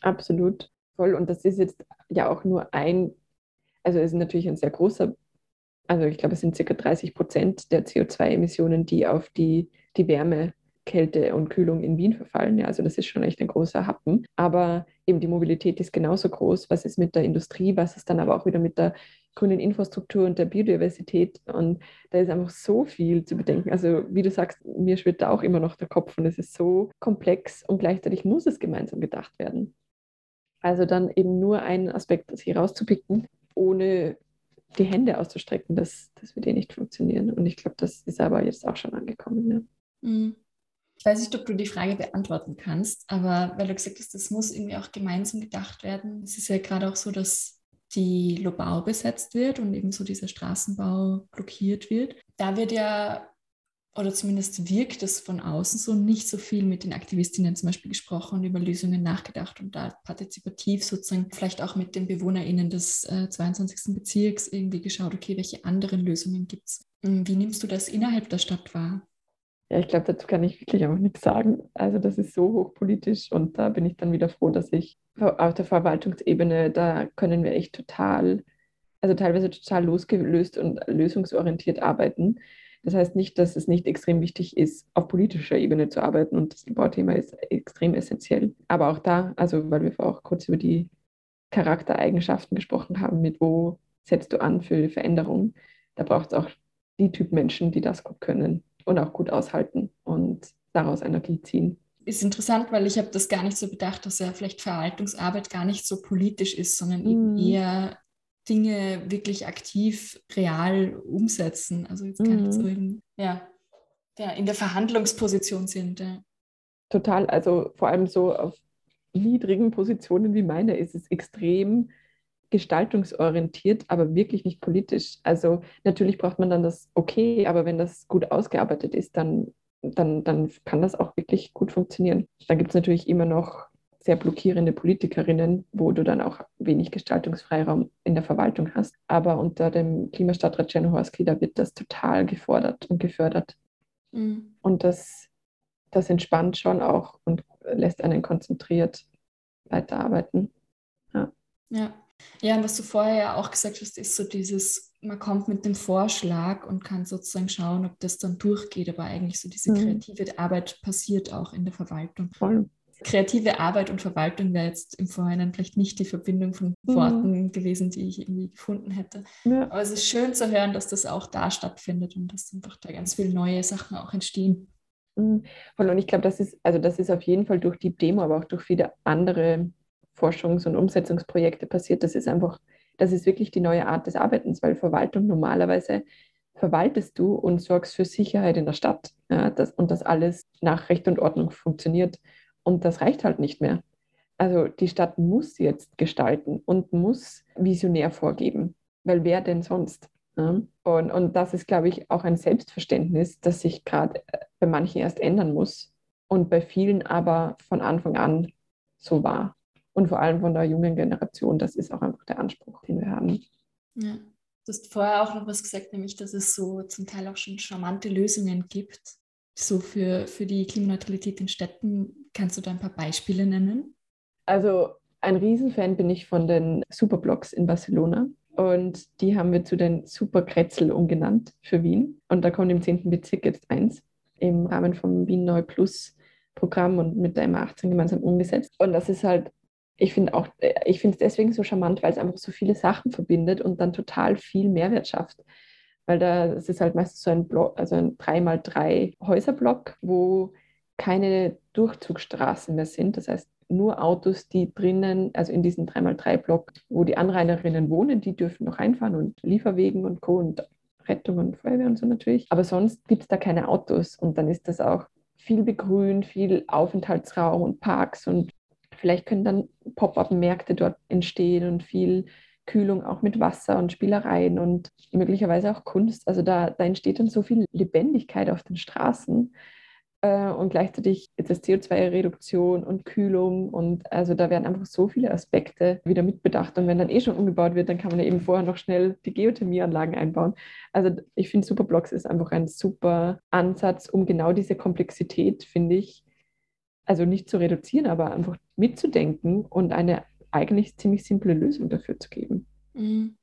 Absolut, voll. Und das ist jetzt ja auch nur ein, also es ist natürlich ein sehr großer, also ich glaube, es sind circa 30 Prozent der CO2-Emissionen, die auf die, die Wärme Kälte und Kühlung in Wien verfallen. Ja, also das ist schon echt ein großer Happen. Aber eben die Mobilität ist genauso groß. Was ist mit der Industrie? Was ist dann aber auch wieder mit der grünen Infrastruktur und der Biodiversität? Und da ist einfach so viel zu bedenken. Also wie du sagst, mir schwirrt da auch immer noch der Kopf und es ist so komplex und gleichzeitig muss es gemeinsam gedacht werden. Also dann eben nur einen Aspekt hier rauszupicken, ohne die Hände auszustrecken, das, das wird eh nicht funktionieren. Und ich glaube, das ist aber jetzt auch schon angekommen. Ja. Mhm. Ich weiß nicht, ob du die Frage beantworten kannst, aber weil du gesagt hast, das muss irgendwie auch gemeinsam gedacht werden. Es ist ja gerade auch so, dass die Lobau besetzt wird und eben so dieser Straßenbau blockiert wird. Da wird ja, oder zumindest wirkt es von außen so, nicht so viel mit den Aktivistinnen zum Beispiel gesprochen und über Lösungen nachgedacht und da partizipativ sozusagen vielleicht auch mit den BewohnerInnen des äh, 22. Bezirks irgendwie geschaut, okay, welche anderen Lösungen gibt es? Wie nimmst du das innerhalb der Stadt wahr? Ja, ich glaube, dazu kann ich wirklich auch nichts sagen. Also das ist so hochpolitisch und da bin ich dann wieder froh, dass ich auf der Verwaltungsebene, da können wir echt total, also teilweise total losgelöst und lösungsorientiert arbeiten. Das heißt nicht, dass es nicht extrem wichtig ist, auf politischer Ebene zu arbeiten und das Bauthema ist extrem essentiell. Aber auch da, also weil wir auch kurz über die Charaktereigenschaften gesprochen haben, mit wo setzt du an für Veränderung, da braucht es auch die Typ Menschen, die das gut können und auch gut aushalten und daraus Energie ziehen. Ist interessant, weil ich habe das gar nicht so bedacht, dass ja vielleicht Verwaltungsarbeit gar nicht so politisch ist, sondern eben mhm. eher Dinge wirklich aktiv, real umsetzen. Also jetzt gar nicht so in, mhm. ja, in der Verhandlungsposition sind. Ja. Total, also vor allem so auf niedrigen Positionen wie meine ist es extrem gestaltungsorientiert, aber wirklich nicht politisch. Also natürlich braucht man dann das okay, aber wenn das gut ausgearbeitet ist, dann, dann, dann kann das auch wirklich gut funktionieren. Dann gibt es natürlich immer noch sehr blockierende Politikerinnen, wo du dann auch wenig Gestaltungsfreiraum in der Verwaltung hast. Aber unter dem Klimastadtrat Czernohorski, da wird das total gefordert und gefördert. Mhm. Und das, das entspannt schon auch und lässt einen konzentriert weiterarbeiten. Ja. ja. Ja, und was du vorher ja auch gesagt hast, ist so dieses, man kommt mit dem Vorschlag und kann sozusagen schauen, ob das dann durchgeht, aber eigentlich so diese mhm. kreative Arbeit passiert auch in der Verwaltung. Voll. Kreative Arbeit und Verwaltung wäre jetzt im Vorhinein vielleicht nicht die Verbindung von mhm. Worten gewesen, die ich irgendwie gefunden hätte. Ja. Aber es ist schön zu hören, dass das auch da stattfindet und dass einfach da ganz viele neue Sachen auch entstehen. Mhm. Und ich glaube, das ist, also das ist auf jeden Fall durch die Demo, aber auch durch viele andere Forschungs- und Umsetzungsprojekte passiert. Das ist einfach, das ist wirklich die neue Art des Arbeitens, weil Verwaltung normalerweise verwaltest du und sorgst für Sicherheit in der Stadt ja, das, und dass alles nach Recht und Ordnung funktioniert. Und das reicht halt nicht mehr. Also die Stadt muss jetzt gestalten und muss visionär vorgeben, weil wer denn sonst? Ja? Und, und das ist, glaube ich, auch ein Selbstverständnis, das sich gerade bei manchen erst ändern muss und bei vielen aber von Anfang an so war und vor allem von der jungen Generation. Das ist auch einfach der Anspruch, den wir haben. Ja. Du hast vorher auch noch was gesagt, nämlich, dass es so zum Teil auch schon charmante Lösungen gibt, so für, für die Klimaneutralität in Städten. Kannst du da ein paar Beispiele nennen? Also ein Riesenfan bin ich von den Superblocks in Barcelona. Und die haben wir zu den Superkretzel umgenannt für Wien. Und da kommt im 10. Bezirk jetzt eins im Rahmen vom Wien Neu Plus Programm und mit der MA18 gemeinsam umgesetzt. Und das ist halt ich finde auch, äh, ich finde es deswegen so charmant, weil es einfach so viele Sachen verbindet und dann total viel Mehrwert schafft. Weil da es ist halt meistens so ein Block, also ein 3x3 Häuserblock, wo keine Durchzugsstraßen mehr sind. Das heißt, nur Autos, die drinnen, also in diesem 3x3-Block, wo die Anrainerinnen wohnen, die dürfen noch reinfahren und Lieferwegen und Co. und Rettung und Feuerwehr und so natürlich. Aber sonst gibt es da keine Autos und dann ist das auch viel begrünt, viel Aufenthaltsraum und Parks und Vielleicht können dann Pop-up-Märkte dort entstehen und viel Kühlung auch mit Wasser und Spielereien und möglicherweise auch Kunst. Also da, da entsteht dann so viel Lebendigkeit auf den Straßen äh, und gleichzeitig jetzt das CO2-Reduktion und Kühlung und also da werden einfach so viele Aspekte wieder mitbedacht und wenn dann eh schon umgebaut wird, dann kann man ja eben vorher noch schnell die Geothermieanlagen einbauen. Also ich finde Superblocks ist einfach ein super Ansatz, um genau diese Komplexität, finde ich, also nicht zu reduzieren, aber einfach mitzudenken und eine eigentlich ziemlich simple Lösung dafür zu geben. Mhm.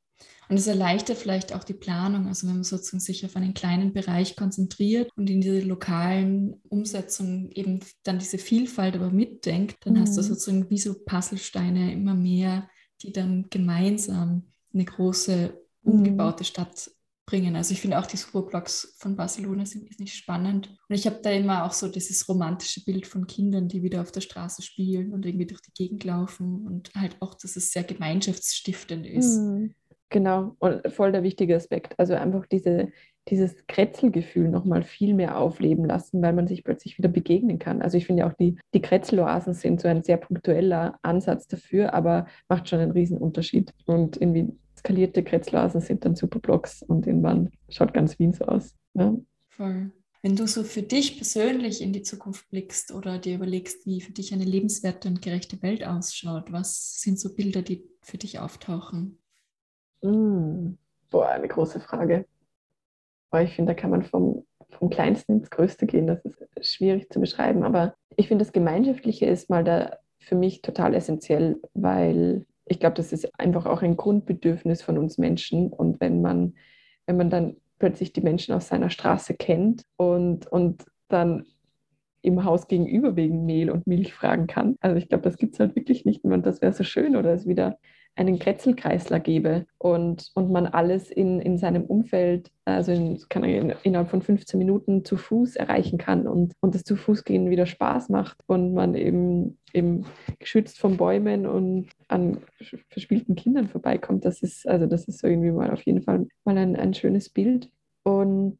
Und es erleichtert vielleicht auch die Planung, also wenn man sozusagen sich auf einen kleinen Bereich konzentriert und in diese lokalen Umsetzungen eben dann diese Vielfalt aber mitdenkt, dann mhm. hast du mhm. sozusagen wie so Puzzlesteine immer mehr, die dann gemeinsam eine große mhm. umgebaute Stadt bringen. Also ich finde auch die Superblocks von Barcelona sind nicht spannend. Und ich habe da immer auch so dieses romantische Bild von Kindern, die wieder auf der Straße spielen und irgendwie durch die Gegend laufen und halt auch, dass es sehr gemeinschaftsstiftend ist. Mhm. Genau, und voll der wichtige Aspekt. Also einfach diese, dieses Kretzelgefühl nochmal viel mehr aufleben lassen, weil man sich plötzlich wieder begegnen kann. Also ich finde auch, die, die Kretzeloasen sind so ein sehr punktueller Ansatz dafür, aber macht schon einen riesen Unterschied. Und irgendwie skalierte Kretzeloasen sind dann Superblocks und irgendwann schaut ganz Wien so aus. Ja. Voll. Wenn du so für dich persönlich in die Zukunft blickst oder dir überlegst, wie für dich eine lebenswerte und gerechte Welt ausschaut, was sind so Bilder, die für dich auftauchen? Mm, boah, eine große Frage. Aber ich finde, da kann man vom, vom Kleinsten ins Größte gehen. Das ist schwierig zu beschreiben. Aber ich finde, das Gemeinschaftliche ist mal da für mich total essentiell, weil ich glaube, das ist einfach auch ein Grundbedürfnis von uns Menschen. Und wenn man, wenn man dann plötzlich die Menschen aus seiner Straße kennt und, und dann im Haus gegenüber wegen Mehl und Milch fragen kann. Also ich glaube, das gibt es halt wirklich nicht und das wäre so schön oder es wieder einen Kretzelkreisler gebe und, und man alles in, in seinem Umfeld, also in, kann in, innerhalb von 15 Minuten zu Fuß erreichen kann und, und das zu Fuß gehen wieder Spaß macht und man eben, eben geschützt von Bäumen und an verspielten Kindern vorbeikommt. Das ist, also das ist irgendwie mal auf jeden Fall mal ein, ein schönes Bild. Und,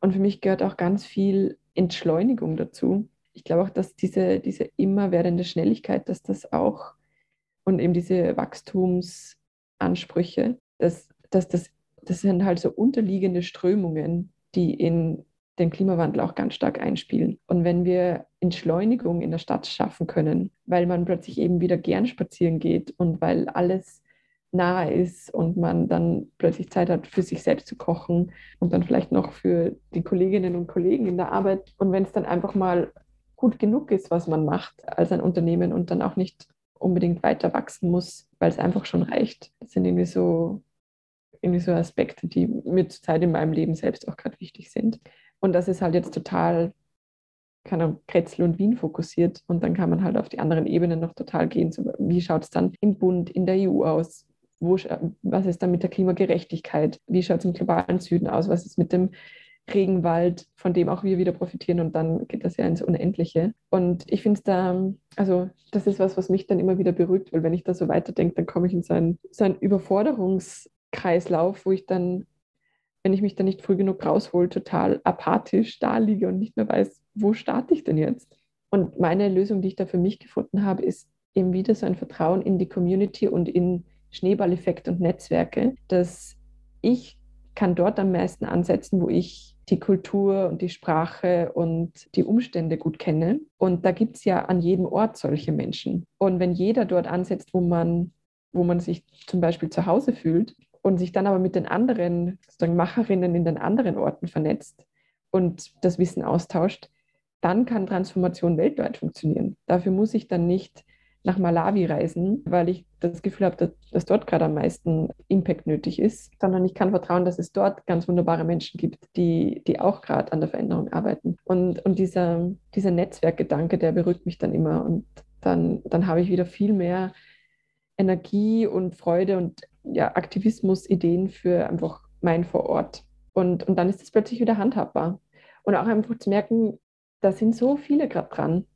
und für mich gehört auch ganz viel Entschleunigung dazu. Ich glaube auch, dass diese, diese immer werdende Schnelligkeit, dass das auch und eben diese Wachstumsansprüche, dass, dass das, das sind halt so unterliegende Strömungen, die in den Klimawandel auch ganz stark einspielen. Und wenn wir Entschleunigung in der Stadt schaffen können, weil man plötzlich eben wieder gern spazieren geht und weil alles nahe ist und man dann plötzlich Zeit hat, für sich selbst zu kochen und dann vielleicht noch für die Kolleginnen und Kollegen in der Arbeit. Und wenn es dann einfach mal gut genug ist, was man macht als ein Unternehmen und dann auch nicht unbedingt weiter wachsen muss, weil es einfach schon reicht. Das sind irgendwie so, irgendwie so Aspekte, die mir zur Zeit in meinem Leben selbst auch gerade wichtig sind. Und das ist halt jetzt total, keine Ahnung, Kretzel und Wien fokussiert. Und dann kann man halt auf die anderen Ebenen noch total gehen. So, wie schaut es dann im Bund, in der EU aus? Wo, was ist dann mit der Klimagerechtigkeit? Wie schaut es im globalen Süden aus? Was ist mit dem Regenwald, von dem auch wir wieder profitieren und dann geht das ja ins Unendliche. Und ich finde es da, also das ist was, was mich dann immer wieder beruhigt, weil wenn ich da so weiterdenke, dann komme ich in so einen, so einen Überforderungskreislauf, wo ich dann, wenn ich mich da nicht früh genug raushole, total apathisch da liege und nicht mehr weiß, wo starte ich denn jetzt? Und meine Lösung, die ich da für mich gefunden habe, ist eben wieder so ein Vertrauen in die Community und in Schneeballeffekt und Netzwerke, dass ich kann dort am meisten ansetzen, wo ich die Kultur und die Sprache und die Umstände gut kenne. Und da gibt es ja an jedem Ort solche Menschen. Und wenn jeder dort ansetzt, wo man, wo man sich zum Beispiel zu Hause fühlt und sich dann aber mit den anderen sozusagen Macherinnen in den anderen Orten vernetzt und das Wissen austauscht, dann kann Transformation weltweit funktionieren. Dafür muss ich dann nicht nach Malawi reisen, weil ich das Gefühl habe, dass, dass dort gerade am meisten Impact nötig ist, sondern ich kann vertrauen, dass es dort ganz wunderbare Menschen gibt, die, die auch gerade an der Veränderung arbeiten. Und, und dieser, dieser Netzwerkgedanke, der berührt mich dann immer und dann, dann habe ich wieder viel mehr Energie und Freude und ja, Aktivismus-Ideen für einfach mein Vorort. Und, und dann ist es plötzlich wieder handhabbar. Und auch einfach zu merken, da sind so viele gerade dran.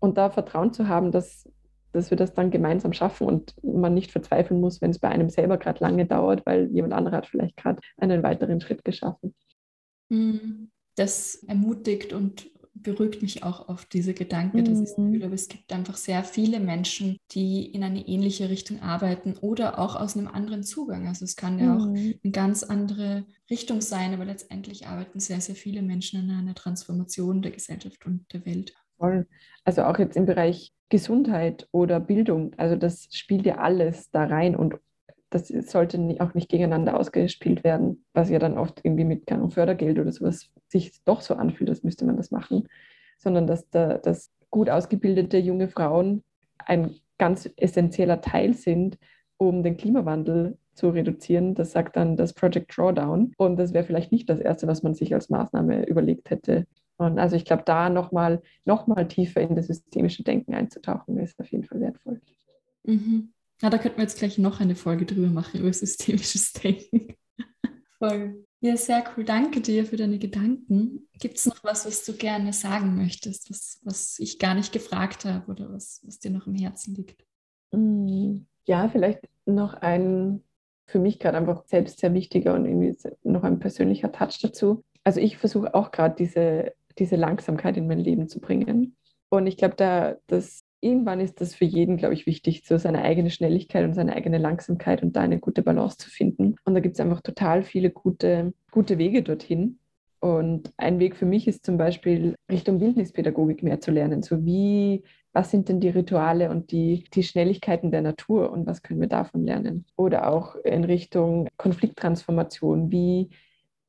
Und da Vertrauen zu haben, dass, dass wir das dann gemeinsam schaffen und man nicht verzweifeln muss, wenn es bei einem selber gerade lange dauert, weil jemand anderer hat vielleicht gerade einen weiteren Schritt geschaffen. Mhm. Das ermutigt und beruhigt mich auch oft dieser Gedanke, dass ich Mhm. fühle, aber es gibt einfach sehr viele Menschen, die in eine ähnliche Richtung arbeiten oder auch aus einem anderen Zugang. Also es kann ja auch Mhm. eine ganz andere Richtung sein, aber letztendlich arbeiten sehr, sehr viele Menschen an einer Transformation der Gesellschaft und der Welt. Also auch jetzt im Bereich Gesundheit oder Bildung, also das spielt ja alles da rein und das sollte auch nicht gegeneinander ausgespielt werden, was ja dann oft irgendwie mit keine Ahnung, Fördergeld oder sowas sich doch so anfühlt, als müsste man das machen, sondern dass, da, dass gut ausgebildete junge Frauen ein ganz essentieller Teil sind, um den Klimawandel zu reduzieren. Das sagt dann das Project Drawdown und das wäre vielleicht nicht das Erste, was man sich als Maßnahme überlegt hätte. Und also ich glaube, da nochmal noch mal tiefer in das systemische Denken einzutauchen, ist auf jeden Fall wertvoll. Mhm. Na, da könnten wir jetzt gleich noch eine Folge drüber machen, über systemisches Denken. Voll. Ja, sehr cool. Danke dir für deine Gedanken. Gibt es noch was, was du gerne sagen möchtest, was, was ich gar nicht gefragt habe oder was, was dir noch im Herzen liegt? Mm, Ja, vielleicht noch ein für mich gerade einfach selbst sehr wichtiger und irgendwie noch ein persönlicher Touch dazu. Also ich versuche auch gerade diese, diese Langsamkeit in mein Leben zu bringen. Und ich glaube, da das irgendwann ist das für jeden, glaube ich, wichtig, so seine eigene Schnelligkeit und seine eigene Langsamkeit und da eine gute Balance zu finden. Und da gibt es einfach total viele gute, gute Wege dorthin. Und ein Weg für mich ist zum Beispiel Richtung Bildnispädagogik mehr zu lernen. So wie, was sind denn die Rituale und die, die Schnelligkeiten der Natur und was können wir davon lernen? Oder auch in Richtung Konflikttransformation. Wie,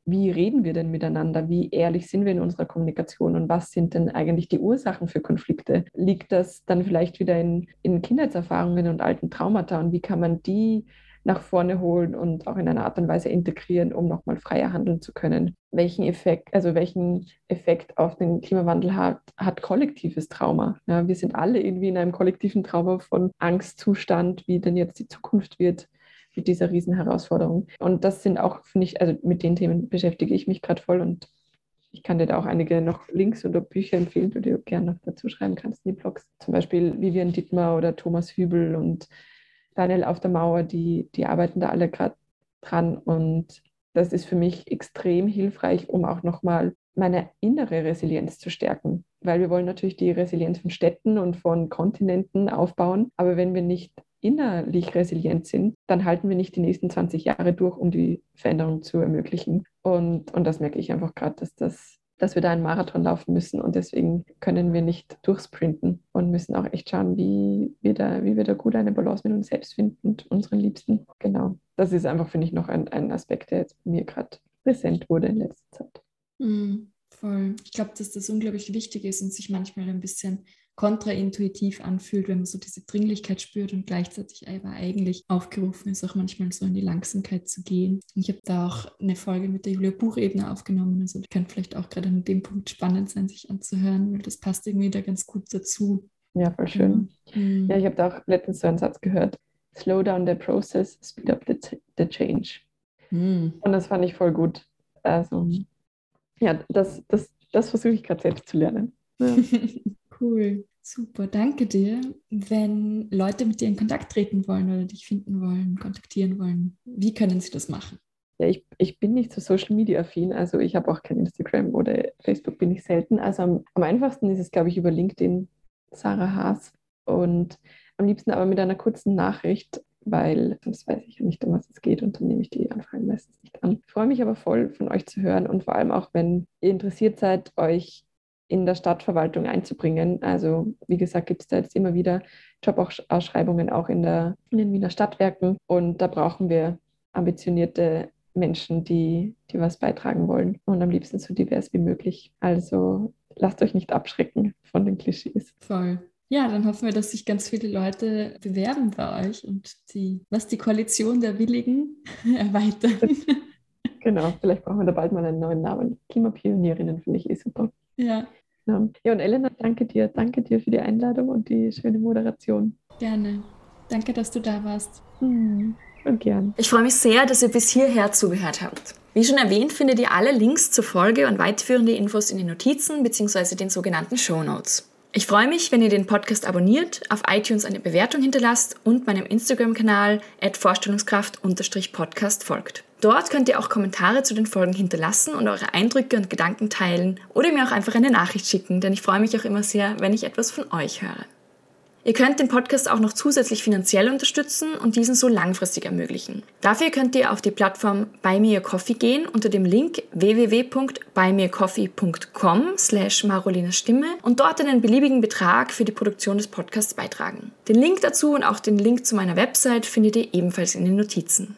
wie reden wir denn miteinander? Wie ehrlich sind wir in unserer Kommunikation? Und was sind denn eigentlich die Ursachen für Konflikte? Liegt das dann vielleicht wieder in, in Kindheitserfahrungen und alten Traumata? Und wie kann man die nach vorne holen und auch in einer Art und Weise integrieren, um nochmal freier handeln zu können? Welchen Effekt, also welchen Effekt auf den Klimawandel hat, hat kollektives Trauma? Ja, wir sind alle irgendwie in einem kollektiven Trauma von Angstzustand, wie denn jetzt die Zukunft wird mit dieser Riesenherausforderung. Und das sind auch, finde ich, also mit den Themen beschäftige ich mich gerade voll und ich kann dir da auch einige noch Links oder Bücher empfehlen, die du gerne noch dazu schreiben kannst in die Blogs. Zum Beispiel Vivian Dittmar oder Thomas Hübel und Daniel auf der Mauer, die, die arbeiten da alle gerade dran. Und das ist für mich extrem hilfreich, um auch nochmal meine innere Resilienz zu stärken. Weil wir wollen natürlich die Resilienz von Städten und von Kontinenten aufbauen. Aber wenn wir nicht innerlich resilient sind, dann halten wir nicht die nächsten 20 Jahre durch, um die Veränderung zu ermöglichen. Und, und das merke ich einfach gerade, dass, das, dass wir da einen Marathon laufen müssen und deswegen können wir nicht durchsprinten und müssen auch echt schauen, wie wir da, wie wir da gut eine Balance mit uns selbst finden und unseren Liebsten. Genau. Das ist einfach, finde ich, noch ein, ein Aspekt, der jetzt bei mir gerade präsent wurde in letzter Zeit. Mhm, voll. Ich glaube, dass das unglaublich wichtig ist und sich manchmal ein bisschen kontraintuitiv anfühlt, wenn man so diese Dringlichkeit spürt und gleichzeitig aber eigentlich aufgerufen ist, auch manchmal so in die Langsamkeit zu gehen. Und ich habe da auch eine Folge mit der Julia Buchebner aufgenommen, also die könnte vielleicht auch gerade an dem Punkt spannend sein, sich anzuhören, weil das passt irgendwie da ganz gut dazu. Ja, voll schön. Mhm. Ja, ich habe da auch letztens so einen Satz gehört. Slow down the process, speed up the, the change. Mhm. Und das fand ich voll gut. Also, ja, das, das, das versuche ich gerade selbst zu lernen. Ja. cool, super, danke dir. Wenn Leute mit dir in Kontakt treten wollen oder dich finden wollen, kontaktieren wollen, wie können sie das machen? Ja, ich, ich bin nicht so Social Media affin, also ich habe auch kein Instagram oder Facebook bin ich selten. Also am, am einfachsten ist es, glaube ich, über LinkedIn, Sarah Haas. Und am liebsten aber mit einer kurzen Nachricht, weil sonst weiß ich ja nicht, um was es geht und dann nehme ich die Anfragen meistens nicht an. Ich freue mich aber voll, von euch zu hören und vor allem auch, wenn ihr interessiert seid, euch in der Stadtverwaltung einzubringen. Also wie gesagt, gibt es da jetzt immer wieder Jobausschreibungen auch in, der, in den Wiener Stadtwerken und da brauchen wir ambitionierte Menschen, die, die was beitragen wollen und am liebsten so divers wie möglich. Also lasst euch nicht abschrecken von den Klischees. Voll. Ja, dann hoffen wir, dass sich ganz viele Leute bewerben bei euch und die, was die Koalition der Willigen erweitern. Genau, vielleicht brauchen wir da bald mal einen neuen Namen. Klimapionierinnen finde ich eh super. Ja. Ja. ja, und Elena, danke dir. Danke dir für die Einladung und die schöne Moderation. Gerne. Danke, dass du da warst. Hm, und gern. Ich freue mich sehr, dass ihr bis hierher zugehört habt. Wie schon erwähnt, findet ihr alle Links zur Folge und weiterführende Infos in den Notizen bzw. den sogenannten Show Notes. Ich freue mich, wenn ihr den Podcast abonniert, auf iTunes eine Bewertung hinterlasst und meinem Instagram-Kanal at Vorstellungskraft-Podcast folgt. Dort könnt ihr auch Kommentare zu den Folgen hinterlassen und eure Eindrücke und Gedanken teilen oder mir auch einfach eine Nachricht schicken, denn ich freue mich auch immer sehr, wenn ich etwas von euch höre. Ihr könnt den Podcast auch noch zusätzlich finanziell unterstützen und diesen so langfristig ermöglichen. Dafür könnt ihr auf die Plattform Buy Me a Coffee gehen unter dem Link www.buymeacoffee.com slash Marolinas Stimme und dort einen beliebigen Betrag für die Produktion des Podcasts beitragen. Den Link dazu und auch den Link zu meiner Website findet ihr ebenfalls in den Notizen.